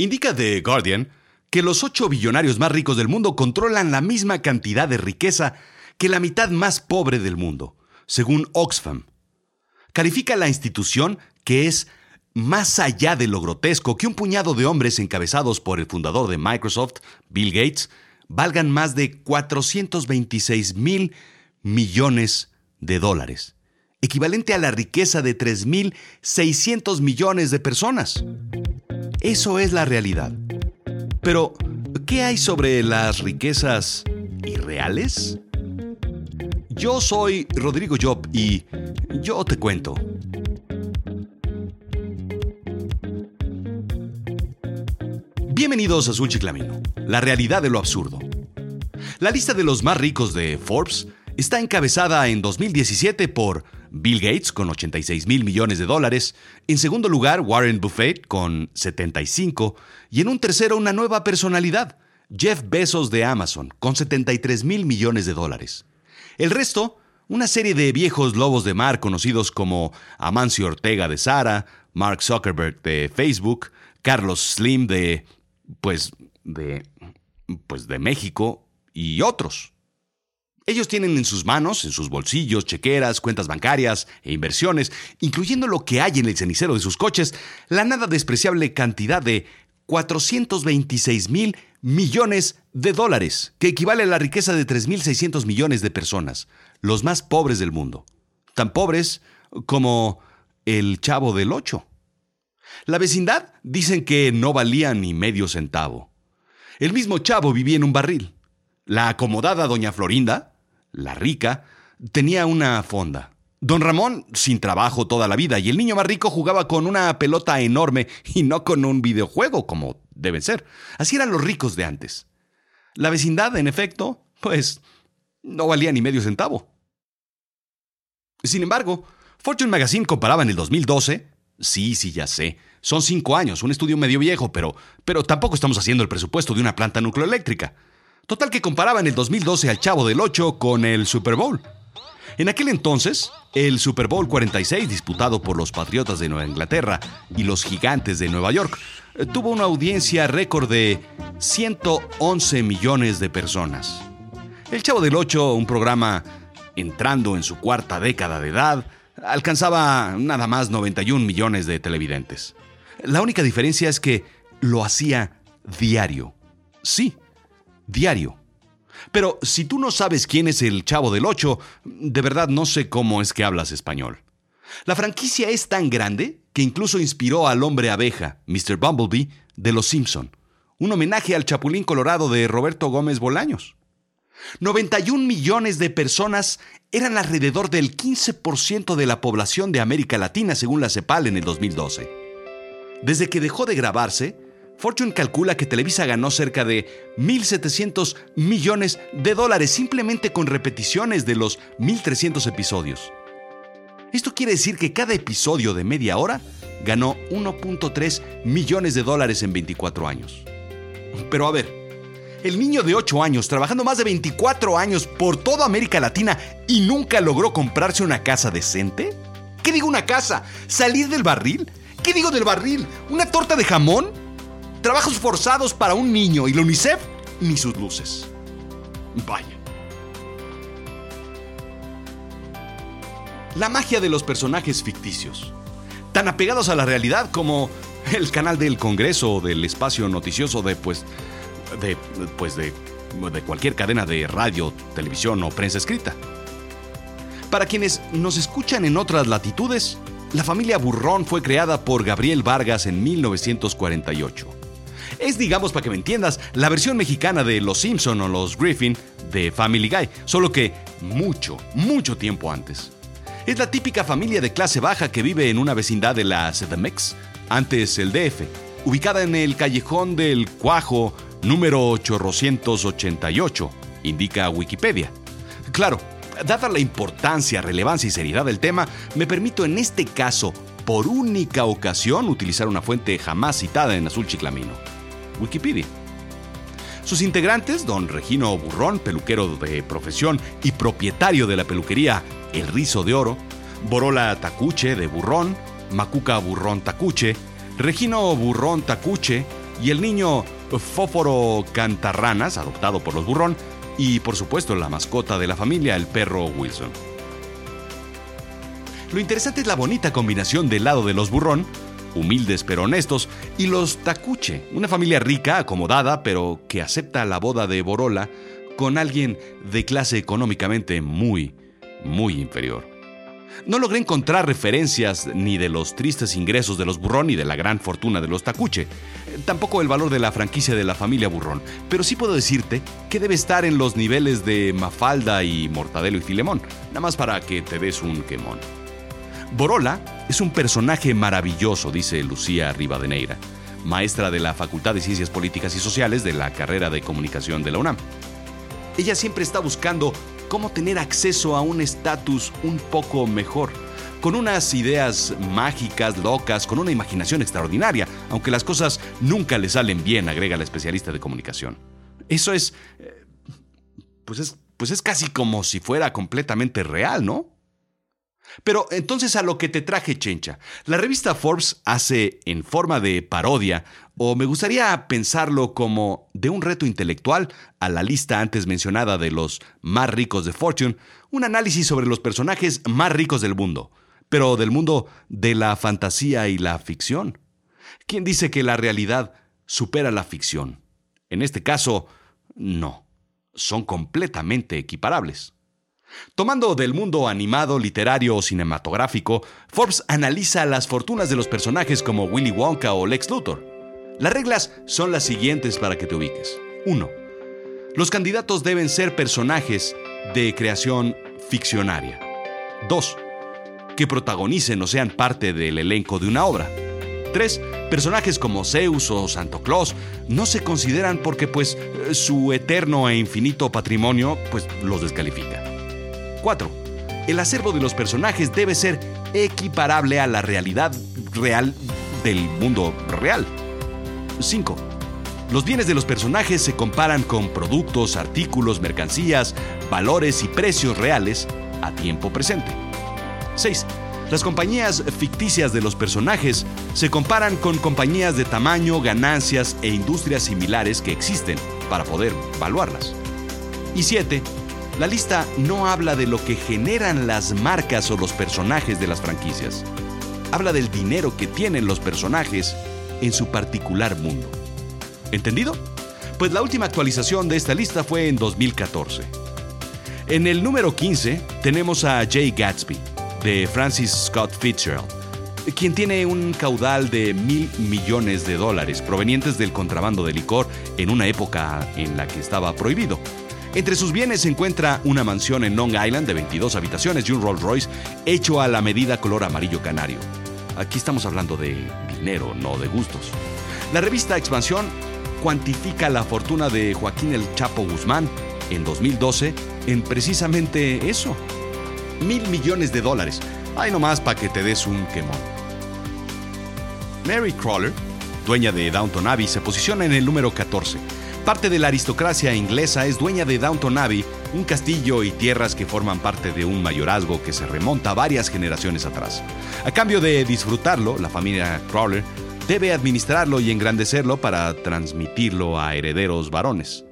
Indica The Guardian que los ocho billonarios más ricos del mundo controlan la misma cantidad de riqueza que la mitad más pobre del mundo, según Oxfam. Califica la institución que es más allá de lo grotesco que un puñado de hombres encabezados por el fundador de Microsoft, Bill Gates, valgan más de 426 mil millones de dólares, equivalente a la riqueza de 3.600 millones de personas. Eso es la realidad. Pero, ¿qué hay sobre las riquezas irreales? Yo soy Rodrigo Job y yo te cuento. Bienvenidos a Azul Chiclamino, la realidad de lo absurdo. La lista de los más ricos de Forbes está encabezada en 2017 por Bill Gates con 86 mil millones de dólares, en segundo lugar Warren Buffett con 75 y en un tercero una nueva personalidad, Jeff Bezos de Amazon con 73 mil millones de dólares. El resto, una serie de viejos lobos de mar conocidos como Amancio Ortega de Sara, Mark Zuckerberg de Facebook, Carlos Slim de pues de pues de México y otros. Ellos tienen en sus manos, en sus bolsillos, chequeras, cuentas bancarias e inversiones, incluyendo lo que hay en el cenicero de sus coches, la nada despreciable cantidad de 426 mil millones de dólares, que equivale a la riqueza de 3.600 millones de personas, los más pobres del mundo. Tan pobres como el chavo del Ocho. La vecindad dicen que no valía ni medio centavo. El mismo chavo vivía en un barril. La acomodada doña Florinda, la rica, tenía una fonda. Don Ramón, sin trabajo toda la vida, y el niño más rico jugaba con una pelota enorme y no con un videojuego, como deben ser. Así eran los ricos de antes. La vecindad, en efecto, pues no valía ni medio centavo. Sin embargo, Fortune Magazine comparaba en el 2012, sí, sí, ya sé, son cinco años, un estudio medio viejo, pero, pero tampoco estamos haciendo el presupuesto de una planta nucleoeléctrica. Total que comparaba en el 2012 al Chavo del 8 con el Super Bowl. En aquel entonces, el Super Bowl 46, disputado por los Patriotas de Nueva Inglaterra y los Gigantes de Nueva York, eh, tuvo una audiencia récord de 111 millones de personas. El Chavo del 8, un programa entrando en su cuarta década de edad, alcanzaba nada más 91 millones de televidentes. La única diferencia es que lo hacía diario. Sí, diario. Pero si tú no sabes quién es el Chavo del Ocho, de verdad no sé cómo es que hablas español. La franquicia es tan grande que incluso inspiró al hombre abeja, Mr. Bumblebee, de Los Simpson, un homenaje al Chapulín Colorado de Roberto Gómez Bolaños. 91 millones de personas eran alrededor del 15% de la población de América Latina, según la CEPAL en el 2012. Desde que dejó de grabarse, Fortune calcula que Televisa ganó cerca de 1.700 millones de dólares simplemente con repeticiones de los 1.300 episodios. Esto quiere decir que cada episodio de media hora ganó 1.3 millones de dólares en 24 años. Pero a ver, el niño de 8 años trabajando más de 24 años por toda América Latina y nunca logró comprarse una casa decente? ¿Qué digo una casa? ¿Salir del barril? ¿Qué digo del barril? ¿Una torta de jamón? Trabajos forzados para un niño y la UNICEF ni sus luces. Vaya. La magia de los personajes ficticios, tan apegados a la realidad como el canal del Congreso o del espacio noticioso de pues de pues de, de cualquier cadena de radio, televisión o prensa escrita. Para quienes nos escuchan en otras latitudes, la familia Burrón fue creada por Gabriel Vargas en 1948 es, digamos, para que me entiendas, la versión mexicana de Los Simpson o Los Griffin de Family Guy, solo que mucho, mucho tiempo antes. Es la típica familia de clase baja que vive en una vecindad de la CDMX, antes el DF, ubicada en el callejón del Cuajo número 888, indica Wikipedia. Claro, dada la importancia, relevancia y seriedad del tema, me permito en este caso, por única ocasión, utilizar una fuente jamás citada en Azul Chiclamino. Wikipedia. Sus integrantes, don Regino Burrón, peluquero de profesión y propietario de la peluquería El Rizo de Oro, Borola Tacuche de Burrón, Macuca Burrón Tacuche, Regino Burrón Tacuche, y el niño Fóforo Cantarranas, adoptado por los burrón, y por supuesto la mascota de la familia, el perro Wilson. Lo interesante es la bonita combinación del lado de los burrón, humildes pero honestos, y los Takuche, una familia rica, acomodada, pero que acepta la boda de Borola con alguien de clase económicamente muy, muy inferior. No logré encontrar referencias ni de los tristes ingresos de los Burrón ni de la gran fortuna de los Takuche, tampoco el valor de la franquicia de la familia Burrón, pero sí puedo decirte que debe estar en los niveles de Mafalda y Mortadelo y Filemón, nada más para que te des un quemón. Borola es un personaje maravilloso, dice Lucía Rivadeneira, maestra de la Facultad de Ciencias Políticas y Sociales de la carrera de Comunicación de la UNAM. Ella siempre está buscando cómo tener acceso a un estatus un poco mejor, con unas ideas mágicas, locas, con una imaginación extraordinaria, aunque las cosas nunca le salen bien, agrega la especialista de comunicación. Eso es... Eh, pues es, pues es casi como si fuera completamente real, ¿no? Pero entonces a lo que te traje, Chencha. La revista Forbes hace en forma de parodia, o me gustaría pensarlo como de un reto intelectual a la lista antes mencionada de los más ricos de Fortune, un análisis sobre los personajes más ricos del mundo, pero del mundo de la fantasía y la ficción. ¿Quién dice que la realidad supera la ficción? En este caso, no. Son completamente equiparables. Tomando del mundo animado, literario o cinematográfico, Forbes analiza las fortunas de los personajes como Willy Wonka o Lex Luthor. Las reglas son las siguientes para que te ubiques. 1. Los candidatos deben ser personajes de creación ficcionaria. 2. Que protagonicen o sean parte del elenco de una obra. 3. Personajes como Zeus o Santo Claus no se consideran porque pues su eterno e infinito patrimonio pues los descalifica. 4. El acervo de los personajes debe ser equiparable a la realidad real del mundo real. 5. Los bienes de los personajes se comparan con productos, artículos, mercancías, valores y precios reales a tiempo presente. 6. Las compañías ficticias de los personajes se comparan con compañías de tamaño, ganancias e industrias similares que existen para poder evaluarlas. Y 7. La lista no habla de lo que generan las marcas o los personajes de las franquicias. Habla del dinero que tienen los personajes en su particular mundo. ¿Entendido? Pues la última actualización de esta lista fue en 2014. En el número 15 tenemos a Jay Gatsby, de Francis Scott Fitzgerald, quien tiene un caudal de mil millones de dólares provenientes del contrabando de licor en una época en la que estaba prohibido. Entre sus bienes se encuentra una mansión en Long Island de 22 habitaciones y un Rolls Royce hecho a la medida color amarillo canario. Aquí estamos hablando de dinero, no de gustos. La revista Expansión cuantifica la fortuna de Joaquín el Chapo Guzmán en 2012 en precisamente eso. Mil millones de dólares. Ay nomás para que te des un quemón. Mary Crawler, dueña de Downton Abbey, se posiciona en el número 14 Parte de la aristocracia inglesa es dueña de Downton Abbey, un castillo y tierras que forman parte de un mayorazgo que se remonta varias generaciones atrás. A cambio de disfrutarlo, la familia Crawler debe administrarlo y engrandecerlo para transmitirlo a herederos varones.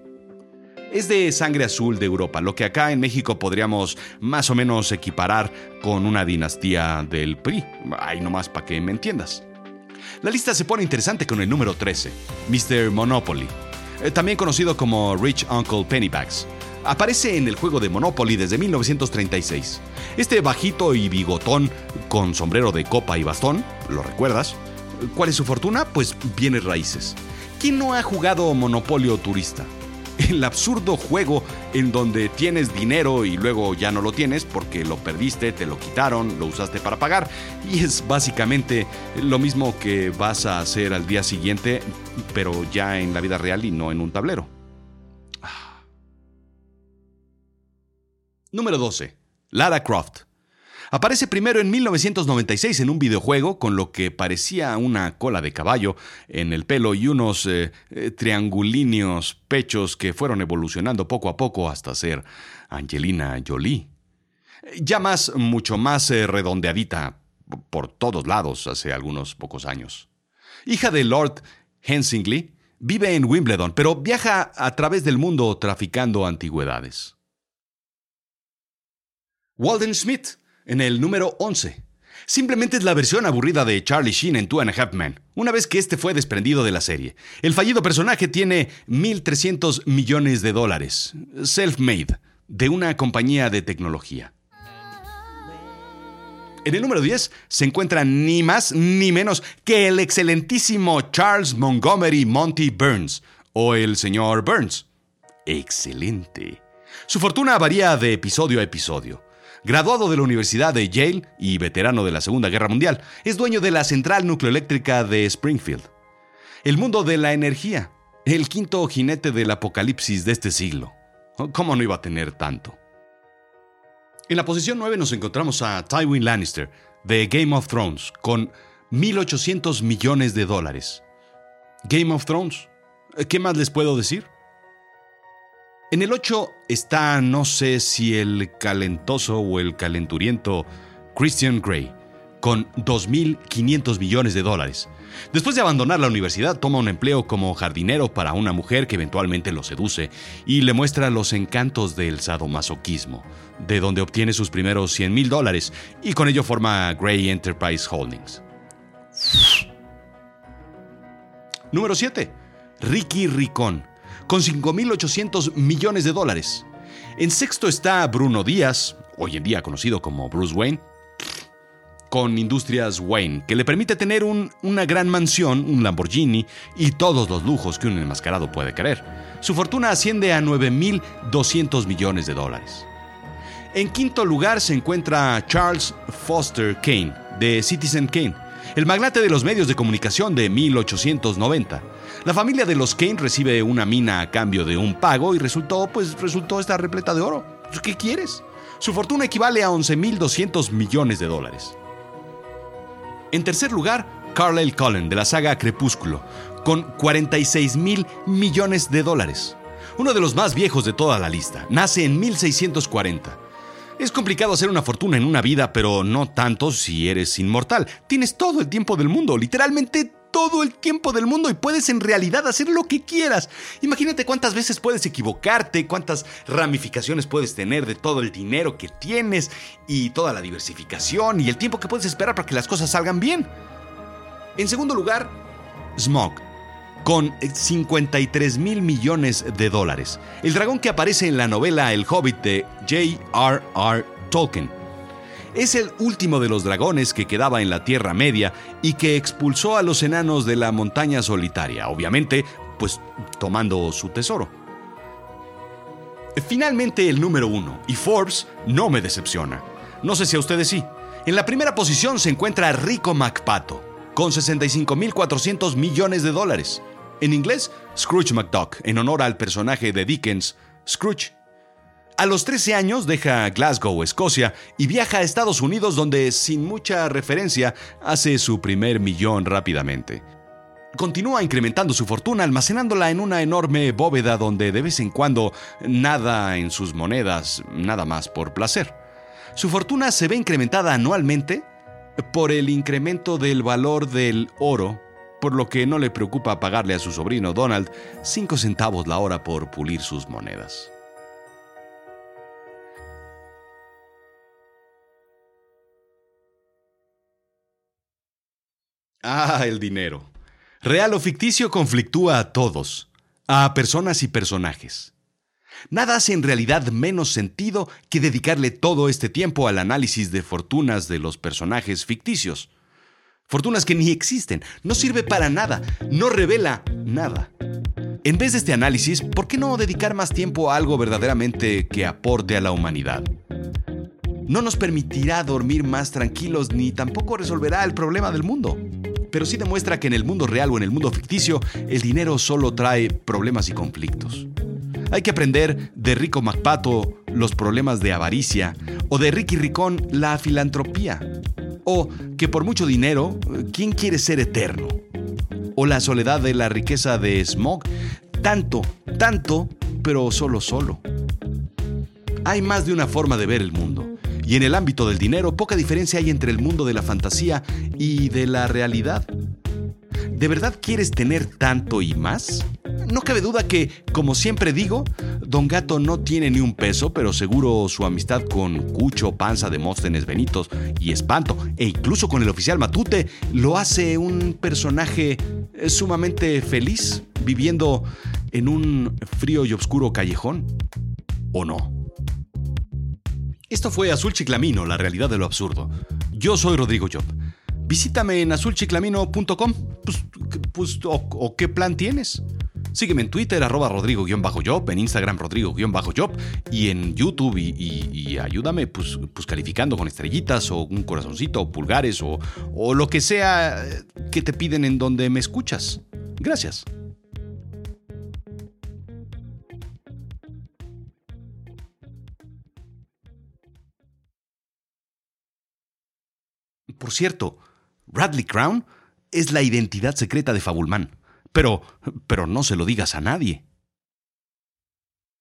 Es de sangre azul de Europa, lo que acá en México podríamos más o menos equiparar con una dinastía del PRI. Ay, nomás para que me entiendas. La lista se pone interesante con el número 13, Mr. Monopoly. Eh, también conocido como Rich Uncle Pennybags. Aparece en el juego de Monopoly desde 1936. Este bajito y bigotón con sombrero de copa y bastón, ¿lo recuerdas? ¿Cuál es su fortuna? Pues bienes raíces. ¿Quién no ha jugado Monopolio Turista? el absurdo juego en donde tienes dinero y luego ya no lo tienes porque lo perdiste, te lo quitaron, lo usaste para pagar y es básicamente lo mismo que vas a hacer al día siguiente, pero ya en la vida real y no en un tablero. Ah. Número 12. Lara Croft. Aparece primero en 1996 en un videojuego con lo que parecía una cola de caballo en el pelo y unos eh, eh, triangulíneos pechos que fueron evolucionando poco a poco hasta ser Angelina Jolie. Ya más, mucho más eh, redondeadita por todos lados hace algunos pocos años. Hija de Lord Hensingley, Vive en Wimbledon, pero viaja a través del mundo traficando antigüedades. Walden Smith, en el número 11. Simplemente es la versión aburrida de Charlie Sheen en Two and a Half Men, una vez que este fue desprendido de la serie. El fallido personaje tiene 1.300 millones de dólares, self-made, de una compañía de tecnología. En el número 10 se encuentra ni más ni menos que el excelentísimo Charles Montgomery Monty Burns, o el señor Burns. Excelente. Su fortuna varía de episodio a episodio. Graduado de la Universidad de Yale y veterano de la Segunda Guerra Mundial, es dueño de la central nucleoeléctrica de Springfield. El mundo de la energía, el quinto jinete del apocalipsis de este siglo. ¿Cómo no iba a tener tanto? En la posición 9 nos encontramos a Tywin Lannister, de Game of Thrones, con 1.800 millones de dólares. Game of Thrones, ¿qué más les puedo decir? En el 8 está, no sé si el calentoso o el calenturiento Christian Grey, con 2.500 millones de dólares. Después de abandonar la universidad, toma un empleo como jardinero para una mujer que eventualmente lo seduce y le muestra los encantos del sadomasoquismo, de donde obtiene sus primeros 100 mil dólares y con ello forma Grey Enterprise Holdings. Número 7. Ricky Ricón, con 5.800 millones de dólares. En sexto está Bruno Díaz, hoy en día conocido como Bruce Wayne, con Industrias Wayne, que le permite tener una gran mansión, un Lamborghini y todos los lujos que un enmascarado puede querer. Su fortuna asciende a 9.200 millones de dólares. En quinto lugar se encuentra Charles Foster Kane, de Citizen Kane, el magnate de los medios de comunicación de 1890. La familia de los Kane recibe una mina a cambio de un pago y resultó, pues resultó estar repleta de oro. ¿Qué quieres? Su fortuna equivale a 11.200 millones de dólares. En tercer lugar, Carlyle Cullen de la saga Crepúsculo, con 46 mil millones de dólares. Uno de los más viejos de toda la lista. Nace en 1640. Es complicado hacer una fortuna en una vida, pero no tanto si eres inmortal. Tienes todo el tiempo del mundo, literalmente todo el tiempo del mundo y puedes en realidad hacer lo que quieras. Imagínate cuántas veces puedes equivocarte, cuántas ramificaciones puedes tener de todo el dinero que tienes y toda la diversificación y el tiempo que puedes esperar para que las cosas salgan bien. En segundo lugar, Smog, con 53 mil millones de dólares. El dragón que aparece en la novela El Hobbit de J.R.R. Tolkien es el último de los dragones que quedaba en la Tierra Media y que expulsó a los enanos de la montaña solitaria, obviamente, pues tomando su tesoro. Finalmente el número uno, y Forbes no me decepciona. No sé si a ustedes sí. En la primera posición se encuentra Rico MacPato, con 65.400 millones de dólares. En inglés, Scrooge McDuck, en honor al personaje de Dickens, Scrooge. A los 13 años deja Glasgow, Escocia, y viaja a Estados Unidos donde, sin mucha referencia, hace su primer millón rápidamente. Continúa incrementando su fortuna almacenándola en una enorme bóveda donde de vez en cuando nada en sus monedas, nada más por placer. Su fortuna se ve incrementada anualmente por el incremento del valor del oro, por lo que no le preocupa pagarle a su sobrino Donald 5 centavos la hora por pulir sus monedas. Ah, el dinero. Real o ficticio conflictúa a todos, a personas y personajes. Nada hace en realidad menos sentido que dedicarle todo este tiempo al análisis de fortunas de los personajes ficticios. Fortunas que ni existen, no sirve para nada, no revela nada. En vez de este análisis, ¿por qué no dedicar más tiempo a algo verdaderamente que aporte a la humanidad? No nos permitirá dormir más tranquilos ni tampoco resolverá el problema del mundo pero sí demuestra que en el mundo real o en el mundo ficticio el dinero solo trae problemas y conflictos. Hay que aprender de Rico MacPato los problemas de avaricia o de Ricky Ricón la filantropía. O que por mucho dinero, ¿quién quiere ser eterno? O la soledad de la riqueza de Smog, tanto, tanto, pero solo solo. Hay más de una forma de ver el mundo. Y en el ámbito del dinero, poca diferencia hay entre el mundo de la fantasía y de la realidad. ¿De verdad quieres tener tanto y más? No cabe duda que, como siempre digo, Don Gato no tiene ni un peso, pero seguro su amistad con Cucho, Panza, Demóstenes, Benitos y Espanto, e incluso con el oficial Matute, lo hace un personaje eh, sumamente feliz, viviendo en un frío y oscuro callejón. ¿O no? Esto fue Azul Chiclamino, la realidad de lo absurdo. Yo soy Rodrigo Job. Visítame en azulchiclamino.com. Pues, pues o, qué plan tienes? Sígueme en Twitter, arroba Rodrigo-Job, en Instagram Rodrigo-Job y en YouTube y, ayúdame pues, pues, calificando con estrellitas o un corazoncito o pulgares o, o lo que sea que te piden en donde me escuchas. Gracias. Por cierto, Bradley Crown es la identidad secreta de Fabulman. Pero, pero no se lo digas a nadie.